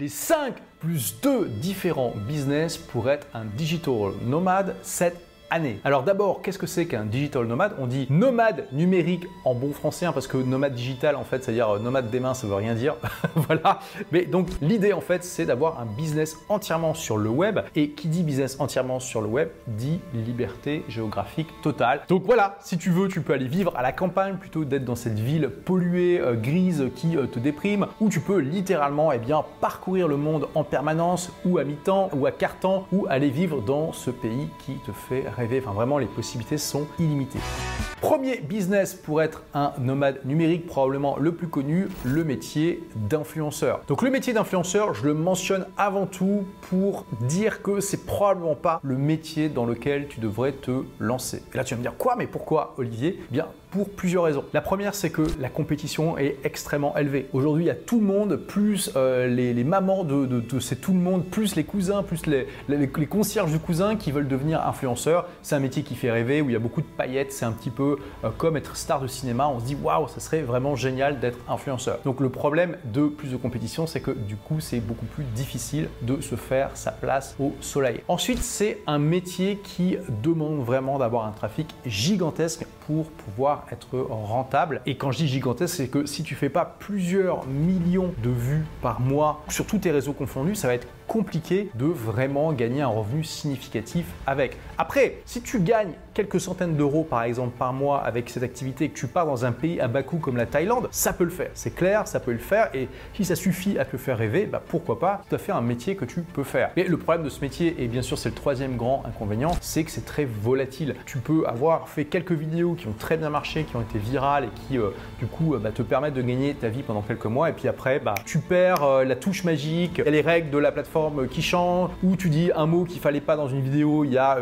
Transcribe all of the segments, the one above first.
Les 5 plus 2 différents business pour être un digital nomade cette Alors d'abord, qu'est-ce que c'est qu'un digital nomade? On dit nomade numérique en bon français, hein, parce que nomade digital, en fait, c'est-à-dire euh, nomade des mains, ça veut rien dire. voilà. Mais donc l'idée, en fait, c'est d'avoir un business entièrement sur le web. Et qui dit business entièrement sur le web dit liberté géographique totale. Donc voilà, si tu veux, tu peux aller vivre à la campagne plutôt d'être dans cette ville polluée, euh, grise, qui euh, te déprime, ou tu peux littéralement, eh bien, parcourir le monde en permanence, ou à mi-temps, ou à quart-temps, ou aller vivre dans ce pays qui te fait Enfin, vraiment, les possibilités sont illimitées. Premier business pour être un nomade numérique, probablement le plus connu, le métier d'influenceur. Donc le métier d'influenceur, je le mentionne avant tout pour dire que c'est probablement pas le métier dans lequel tu devrais te lancer. Et là tu vas me dire quoi, mais pourquoi Olivier? Eh Bien pour plusieurs raisons. La première, c'est que la compétition est extrêmement élevée. Aujourd'hui, il y a tout le monde, plus euh, les, mamans de, de, c'est tout le monde, plus les cousins, plus les, les, concierges du cousin qui veulent devenir influenceurs. C'est un métier qui fait rêver, où il y a beaucoup de paillettes. C'est un petit peu euh, comme être star de cinéma. On se dit waouh, ça serait vraiment génial d'être influenceur. Donc le problème de plus de compétition, c'est que du coup, c'est beaucoup plus difficile de se faire sa place au soleil. Ensuite, c'est un métier qui demande vraiment d'avoir un trafic gigantesque pour pouvoir être rentable. Et quand je dis gigantesque, c'est que si tu fais pas plusieurs millions de vues par mois sur tous tes réseaux confondus, ça va être compliqué de vraiment gagner un revenu significatif avec. Après, si tu gagnes quelques centaines d'euros par exemple par mois avec cette activité et que tu pars dans un pays à bas coût comme la Thaïlande, ça peut le faire. C'est clair, ça peut le faire et si ça suffit à te faire rêver, bah pourquoi pas tout à fait un métier que tu peux faire. Mais le problème de ce métier, et bien sûr c'est le troisième grand inconvénient, c'est que c'est très volatile. Tu peux avoir fait quelques vidéos qui ont très bien marché, qui ont été virales et qui euh, du coup euh, bah, te permettent de gagner ta vie pendant quelques mois et puis après bah, tu perds euh, la touche magique, les règles de la plateforme qui change, ou tu dis un mot qu'il fallait pas dans une vidéo, il y a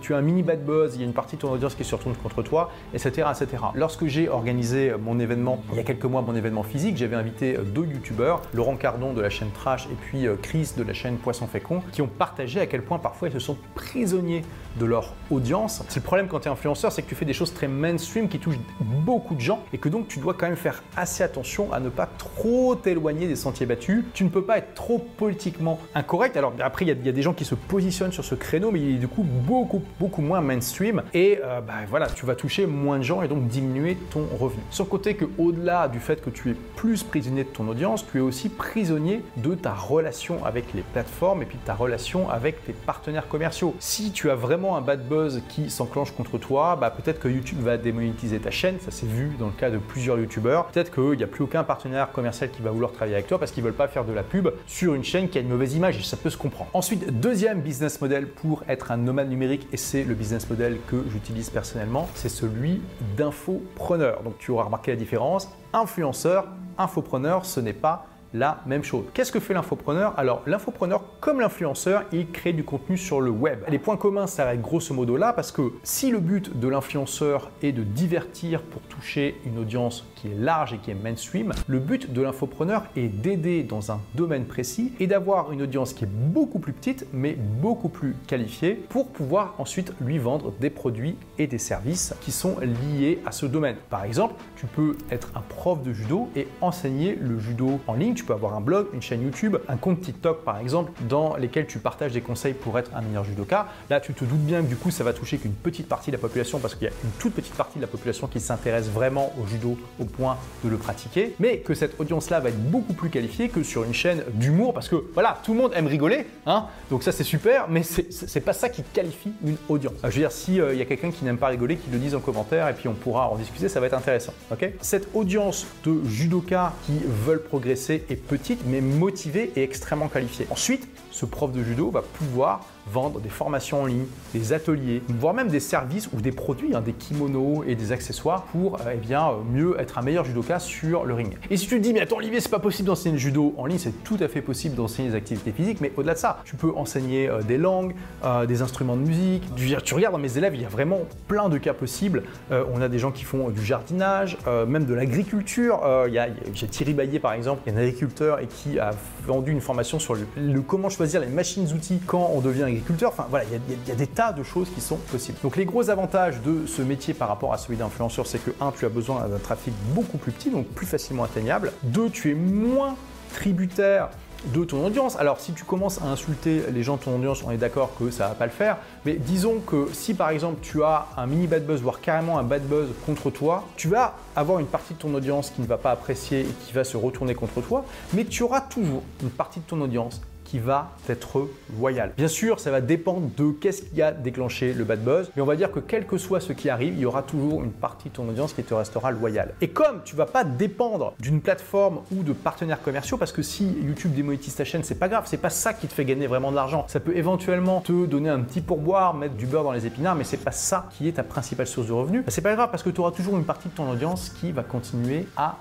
tu as un mini bad buzz, il y a une partie de ton audience qui se retourne contre toi, etc. etc. Lorsque j'ai organisé mon événement, il y a quelques mois, mon événement physique, j'avais invité deux youtubeurs, Laurent Cardon de la chaîne Trash et puis euh, Chris de la chaîne Poisson Fécond, qui ont partagé à quel point parfois ils se sont prisonniers de leur audience. C'est le problème quand tu es influenceur, c'est que tu fais des choses très mainstream qui touchent beaucoup de gens et que donc tu dois quand même faire assez attention à ne pas trop t'éloigner des sentiers battus. Tu ne peux pas être trop politiquement incorrect. Alors après, il y, a des gens qui se positionnent sur ce créneau, mais il est du coup beaucoup, beaucoup moins mainstream. Et euh, bah, voilà, tu vas toucher moins de gens et donc diminuer ton revenu. Le côté que au-delà du fait que tu es plus prisonnier de ton audience, tu es aussi prisonnier de ta relation avec les plateformes et puis de ta relation avec tes partenaires commerciaux. Si tu as vraiment un bad buzz qui s'enclenche contre toi, bah peut-être que YouTube va démonétiser ta chaîne. Ça s'est vu dans le cas de plusieurs YouTubeurs. Peut-être qu'il n'y a plus aucun partenaire commercial qui va vouloir travailler avec toi parce qu'ils veulent pas faire de la pub sur une chaîne qui a une mauvaise image ça peut se comprendre. Ensuite, deuxième business model pour être un nomade numérique, et c'est le business model que j'utilise personnellement, c'est celui d'infopreneur. Donc tu auras remarqué la différence. Influenceur, infopreneur, ce n'est pas la même chose. Qu'est-ce que fait l'infopreneur? Alors l'infopreneur, comme l'influenceur, il crée du contenu sur le web. Les points communs s'arrêtent grosso modo là parce que si le but de l'influenceur est de divertir pour toucher une audience qui est large et qui est mainstream, le but de l'infopreneur est d'aider dans un domaine précis et d'avoir une audience qui est beaucoup plus petite mais beaucoup plus qualifiée pour pouvoir ensuite lui vendre des produits et des services qui sont liés à ce domaine. Par exemple, tu peux être un prof de judo et enseigner le judo en ligne tu peux avoir un blog, une chaîne YouTube, un compte TikTok par exemple, dans lesquels tu partages des conseils pour être un meilleur judoka. Là, tu te doutes bien que du coup, ça va toucher qu'une petite partie de la population parce qu'il y a une toute petite partie de la population qui s'intéresse vraiment au judo au point de le pratiquer, mais que cette audience-là va être beaucoup plus qualifiée que sur une chaîne d'humour parce que voilà, tout le monde aime rigoler, hein, donc ça c'est super, mais c'est pas ça qui qualifie une audience. Je veux dire, s'il euh, y a quelqu'un qui n'aime pas rigoler, qu'il le dise en commentaire et puis on pourra en discuter, ça va être intéressant. ok? Cette audience de judokas qui veulent progresser petite mais motivée et extrêmement qualifiée. Ensuite, ce prof de judo va pouvoir vendre des formations en ligne, des ateliers, voire même des services ou des produits, hein, des kimonos et des accessoires pour euh, eh bien, euh, mieux être un meilleur judoka sur le ring. Et si tu te dis, mais attends Olivier, c'est pas possible d'enseigner le judo en ligne, c'est tout à fait possible d'enseigner des activités physiques, mais au-delà de ça, tu peux enseigner euh, des langues, des instruments de musique. Tu regardes dans mes élèves, il y a vraiment plein de cas possibles. on a des gens qui font du jardinage, même de l'agriculture. J'ai Thierry Baillet par exemple, qui est un agriculteur et qui a vendu une formation sur le, le comment choisir les machines-outils quand on devient agriculteur. Enfin voilà, il y, a des tas de choses qui sont possibles. Donc les gros avantages de ce métier par rapport à celui d'influenceur, c'est que 1, tu as besoin d'un trafic beaucoup plus petit, donc plus facilement atteignable. 2, tu es moins tributaire de ton audience. Alors si tu commences à insulter les gens de ton audience, on est d'accord que ça va pas le faire, mais disons que si par exemple tu as un mini bad buzz, voire carrément un bad buzz contre toi, tu vas avoir une partie de ton audience qui ne va pas apprécier et qui va se retourner contre toi, mais tu auras toujours une partie de ton audience qui va être loyal. Bien sûr, ça va dépendre de qu'est-ce qui a déclenché le bad buzz, mais on va dire que quel que soit ce qui arrive, il y aura toujours une partie de ton audience qui te restera loyale. Et comme tu vas pas dépendre d'une plateforme ou de partenaires commerciaux, parce que si YouTube démonétise ta chaîne, c'est pas grave, c'est pas ça qui te fait gagner vraiment de l'argent. Ça peut éventuellement te donner un petit pourboire, mettre du beurre dans les épinards, mais c'est pas ça qui est ta principale source de revenus. C'est pas grave parce que tu auras toujours une partie de ton audience qui va continuer à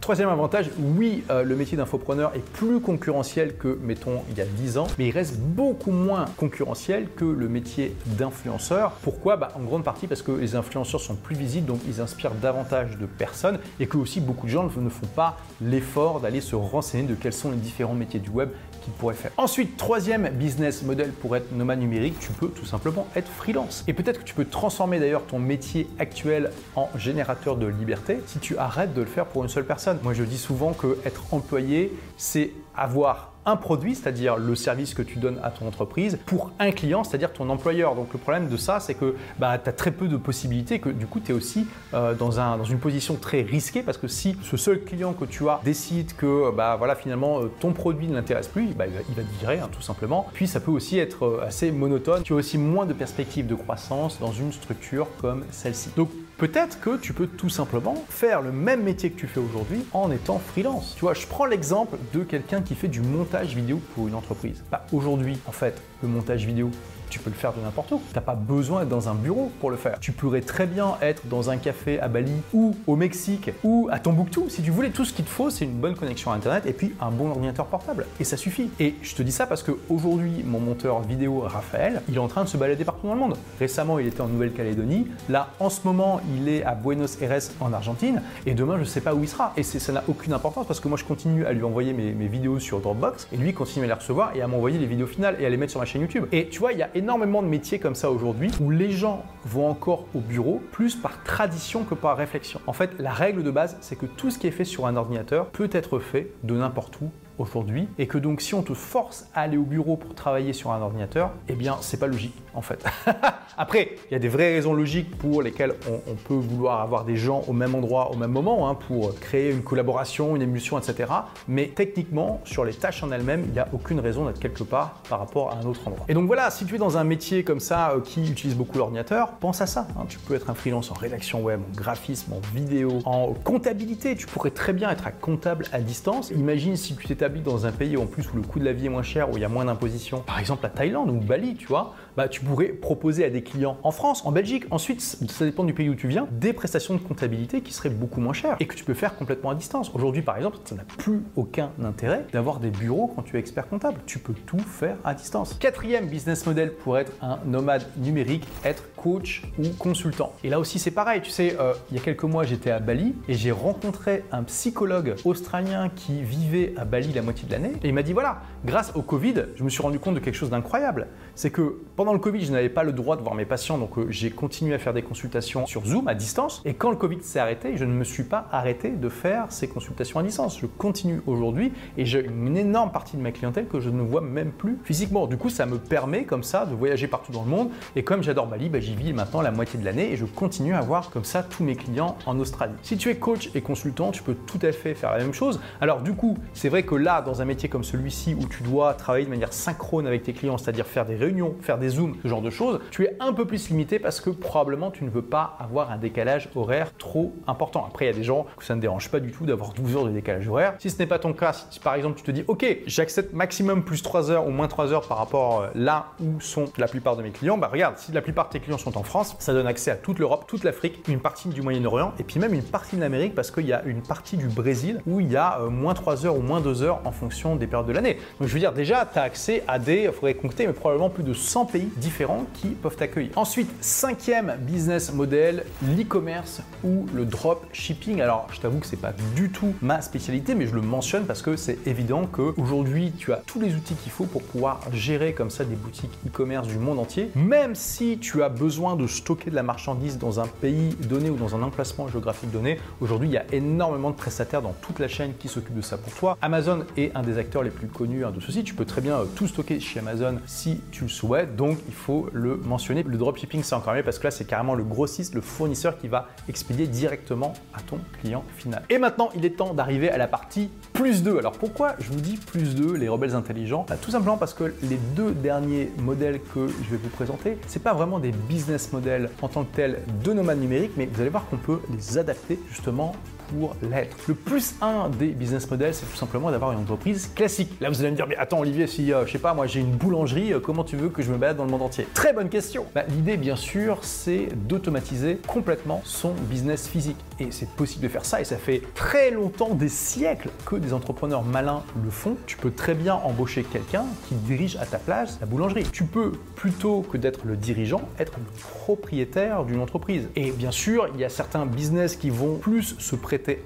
Troisième avantage, oui, euh, le métier d'infopreneur est plus concurrentiel que, mettons, il y a 10 ans, mais il reste beaucoup moins concurrentiel que le métier d'influenceur. Pourquoi? Bah, En grande partie parce que les influenceurs sont plus visibles, donc ils inspirent davantage de personnes et que aussi beaucoup de gens ne font pas l'effort d'aller se renseigner de quels sont les différents métiers du web qu'ils pourraient faire. Ensuite, troisième business model pour être nomade numérique, tu peux tout simplement être freelance. Et peut-être que tu peux transformer d'ailleurs ton métier actuel en générateur de liberté si tu arrêtes de le faire pour une personne. Moi, je dis souvent que être employé, c'est avoir un produit, c'est-à-dire le service que tu donnes à ton entreprise, pour un client, c'est-à-dire ton employeur. Donc le problème de ça, c'est que bah, tu as très peu de possibilités, que du coup tu es aussi euh, dans, un, dans, une position très risquée, parce que si ce seul client que tu as décide que bah, voilà, finalement euh, ton produit ne l'intéresse plus, bah, il va te virer hein, tout simplement. Puis ça peut aussi être euh, assez monotone, tu as aussi moins de perspectives de croissance dans une structure comme celle-ci. Donc Peut-être que tu peux tout simplement faire le même métier que tu fais aujourd'hui en étant freelance. Tu vois, je prends l'exemple de quelqu'un qui fait du montage vidéo pour une entreprise. Bah, aujourd'hui, en fait, le montage vidéo, tu peux le faire de n'importe où. Tu n'as pas besoin d'être dans un bureau pour le faire. Tu pourrais très bien être dans un café à Bali ou au Mexique ou à Tombouctou. Si tu voulais, tout ce qu'il te faut, c'est une bonne connexion à Internet et puis un bon ordinateur portable. Et ça suffit. Et je te dis ça parce qu'aujourd'hui, mon monteur vidéo Raphaël, il est en train de se balader partout dans le monde. Récemment, il était en Nouvelle-Calédonie. Là, en ce moment, il est à Buenos Aires en Argentine. Et demain, je ne sais pas où il sera. Et ça n'a aucune importance parce que moi, je continue à lui envoyer mes, mes vidéos sur Dropbox et lui continue à les recevoir et à m'envoyer les vidéos finales et à les mettre sur ma chaîne YouTube. Et tu vois, il y a énormément de métiers comme ça aujourd'hui où les gens vont encore au bureau plus par tradition que par réflexion. En fait, la règle de base, c'est que tout ce qui est fait sur un ordinateur peut être fait de n'importe où aujourd'hui et que donc si on te force à aller au bureau pour travailler sur un ordinateur, eh bien c'est pas logique en fait. Après, il y a des vraies raisons logiques pour lesquelles on, peut vouloir avoir des gens au même endroit au même moment hein, pour créer une collaboration, une émulsion, etc. Mais techniquement, sur les tâches en elles-mêmes, il n'y a aucune raison d'être quelque part par rapport à un autre endroit. Et donc voilà, si tu es dans un métier comme ça euh, qui utilise beaucoup l'ordinateur, pense à ça. Hein. Tu peux être un freelance en rédaction web, en graphisme, en vidéo, en comptabilité. Tu pourrais très bien être un comptable à distance. Imagine si tu t'étais dans un pays en plus où le coût de la vie est moins cher, où il y a moins d'imposition, par exemple la Thaïlande ou Bali, tu vois, bah, tu pourrais proposer à des clients en France, en Belgique, ensuite, ça dépend du pays où tu viens, des prestations de comptabilité qui seraient beaucoup moins chères et que tu peux faire complètement à distance. Aujourd'hui, par exemple, ça n'a plus aucun intérêt d'avoir des bureaux quand tu es expert comptable. Tu peux tout faire à distance. Quatrième business model pour être un nomade numérique, être coach ou consultant. Et là aussi, c'est pareil. Tu sais, euh, il y a quelques mois, j'étais à Bali et j'ai rencontré un psychologue australien qui vivait à Bali la moitié de l'année. Et il m'a dit voilà, grâce au Covid, je me suis rendu compte de quelque chose d'incroyable. C'est que pendant le Covid, je n'avais pas le droit de voir mes patients, donc euh, j'ai continué à faire des consultations sur Zoom à distance. Et quand le Covid s'est arrêté, je ne me suis pas arrêté de faire ces consultations à distance. Je continue aujourd'hui et j'ai une énorme partie de ma clientèle que je ne vois même plus physiquement. Du coup, ça me permet comme ça de voyager partout dans le monde. Et comme j'adore Bali, bah, j'y vis maintenant la moitié de l'année et je continue à voir comme ça tous mes clients en Australie. Si tu es coach et consultant, tu peux tout à fait faire la même chose. Alors du coup, c'est vrai que là, dans un métier comme celui-ci où tu dois travailler de manière synchrone avec tes clients, c'est-à-dire faire des réunions, faire des zooms, ce genre de choses, tu es un peu plus limité parce que probablement tu ne veux pas avoir un décalage horaire trop important. Après, il y a des gens que ça ne dérange pas du tout d'avoir 12 heures de décalage horaire. Si ce n'est pas ton cas, si par exemple tu te dis, ok, j'accepte maximum plus 3 heures ou moins 3 heures par rapport euh, là où sont la plupart de mes clients, bah regarde, si la plupart de tes clients sont en France, ça donne accès à toute l'Europe, toute l'Afrique, une partie du Moyen-Orient et puis même une partie de l'Amérique parce qu'il y a une partie du Brésil où il y a euh, moins 3 heures ou moins 2 heures en fonction des périodes de l'année. Donc je veux dire, déjà, tu as accès à des, il faudrait compter, mais probablement plus de 100 pays différents qui peuvent t'accueillir. Ensuite, cinquième business model, l'e-commerce ou le drop shipping. Alors, je t'avoue que c'est pas du tout ma spécialité, mais je le mentionne parce que c'est évident qu'aujourd'hui, tu as tous les outils qu'il faut pour pouvoir gérer comme ça des boutiques e-commerce du monde entier. Même si tu as besoin de stocker de la marchandise dans un pays donné ou dans un emplacement géographique donné, aujourd'hui, il y a énormément de prestataires dans toute la chaîne qui s'occupent de ça pour toi. Amazon est un des acteurs les plus connus hein, de ceci. Tu peux très bien euh, tout stocker chez Amazon si tu le souhaites. Donc, il faut le mentionner. Le dropshipping, c'est encore mieux parce que là, c'est carrément le grossiste, le fournisseur qui va expédier directement à ton client final. Et maintenant, il est temps d'arriver à la partie plus 2. Alors, pourquoi je vous dis plus 2, les rebelles intelligents? Bah, Tout simplement parce que les deux derniers modèles que je vais vous présenter, c'est pas vraiment des business models en tant que tels de nomades numériques, mais vous allez voir qu'on peut les adapter justement pour l'être. Le plus un des business models, c'est tout simplement d'avoir une entreprise classique. Là, vous allez me dire, mais attends, Olivier, si, euh, je sais pas, moi j'ai une boulangerie, euh, comment tu veux que je me balade dans le monde entier? Très bonne question. Bah, l'idée, bien sûr, c'est d'automatiser complètement son business physique. Et c'est possible de faire ça, et ça fait très longtemps, des siècles, que des entrepreneurs malins le font. Tu peux très bien embaucher quelqu'un qui dirige à ta place la boulangerie. Tu peux, plutôt que d'être le dirigeant, être le propriétaire d'une entreprise. Et bien sûr, il y a certains business qui vont plus se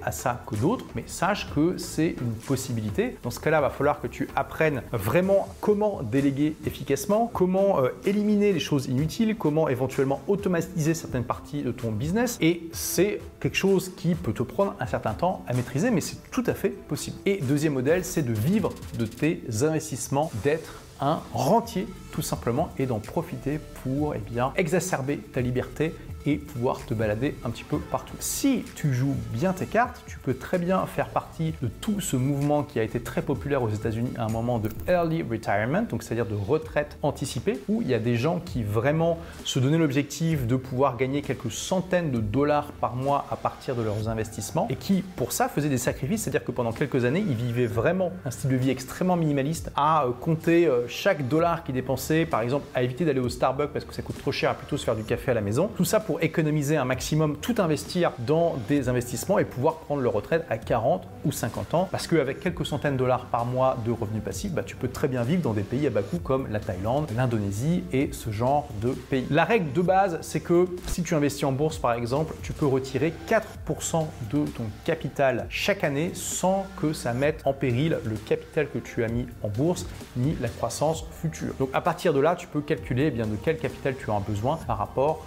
à ça que d'autres, mais sache que c'est une possibilité. Dans ce cas-là, va falloir que tu apprennes vraiment comment déléguer efficacement, comment euh, éliminer les choses inutiles, comment éventuellement automatiser certaines parties de ton business. Et c'est quelque chose qui peut te prendre un certain temps à maîtriser, mais c'est tout à fait possible. Et deuxième modèle, c'est de vivre de tes investissements, d'être un rentier tout simplement et d'en profiter pour eh bien, exacerber ta liberté et pouvoir te balader un petit peu partout. Si tu joues bien tes cartes, tu peux très bien faire partie de tout ce mouvement qui a été très populaire aux États-Unis à un moment de early retirement, donc c'est-à-dire de retraite anticipée, où il y a des gens qui vraiment se donnaient l'objectif de pouvoir gagner quelques centaines de dollars par mois à partir de leurs investissements et qui pour ça faisaient des sacrifices, c'est-à-dire que pendant quelques années, ils vivaient vraiment un style de vie extrêmement minimaliste à euh, compter euh, chaque dollar qu'ils dépensaient, par exemple à éviter d'aller au Starbucks parce que ça coûte trop cher, à plutôt se faire du café à la maison. Tout ça pour économiser un maximum, tout investir dans des investissements et pouvoir prendre leur retraite à 40 ou 50 ans. Parce qu'avec quelques centaines de dollars par mois de revenus passifs, bah, tu peux très bien vivre dans des pays à bas coût comme la Thaïlande, l'Indonésie et ce genre de pays. La règle de base, c'est que si tu investis en bourse par exemple, tu peux retirer 4% de ton capital chaque année sans que ça mette en péril le capital que tu as mis en bourse ni la croissance future. Donc à partir de là, tu peux calculer eh bien, de quel capital tu as besoin par rapport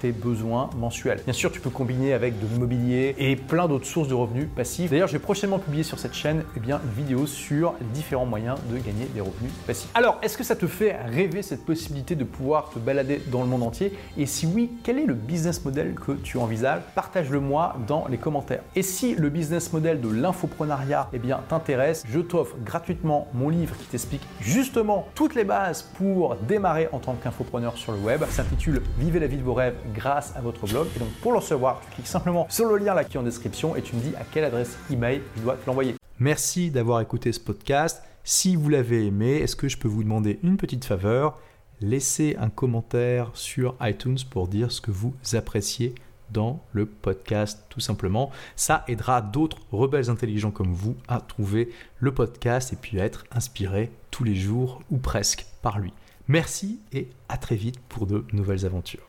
tes besoins mensuels. Bien sûr, tu peux combiner avec de l'immobilier et plein d'autres sources de revenus passifs. D'ailleurs, je vais prochainement publier sur cette chaîne eh bien, une vidéo sur différents moyens de gagner des revenus passifs. Alors, est-ce que ça te fait rêver cette possibilité de pouvoir te balader dans le monde entier? Et si oui, quel est le business model que tu envisages? Partage-le moi dans les commentaires. Et si le business model de l'infoprenariat eh bien, t'intéresse, je t'offre gratuitement mon livre qui t'explique justement toutes les bases pour démarrer en tant qu'infopreneur sur le web. S'intitule Vivez la vie de vos grâce à votre blog. Et donc pour le recevoir, tu cliques simplement sur le lien là qui est en description et tu me dis à quelle adresse email je dois te l'envoyer. Merci d'avoir écouté ce podcast. Si vous l'avez aimé, est-ce que je peux vous demander une petite faveur? Laissez un commentaire sur iTunes pour dire ce que vous appréciez dans le podcast tout simplement. Ça aidera d'autres rebelles intelligents comme vous à trouver le podcast et puis à être inspirés tous les jours ou presque par lui. Merci et à très vite pour de nouvelles aventures.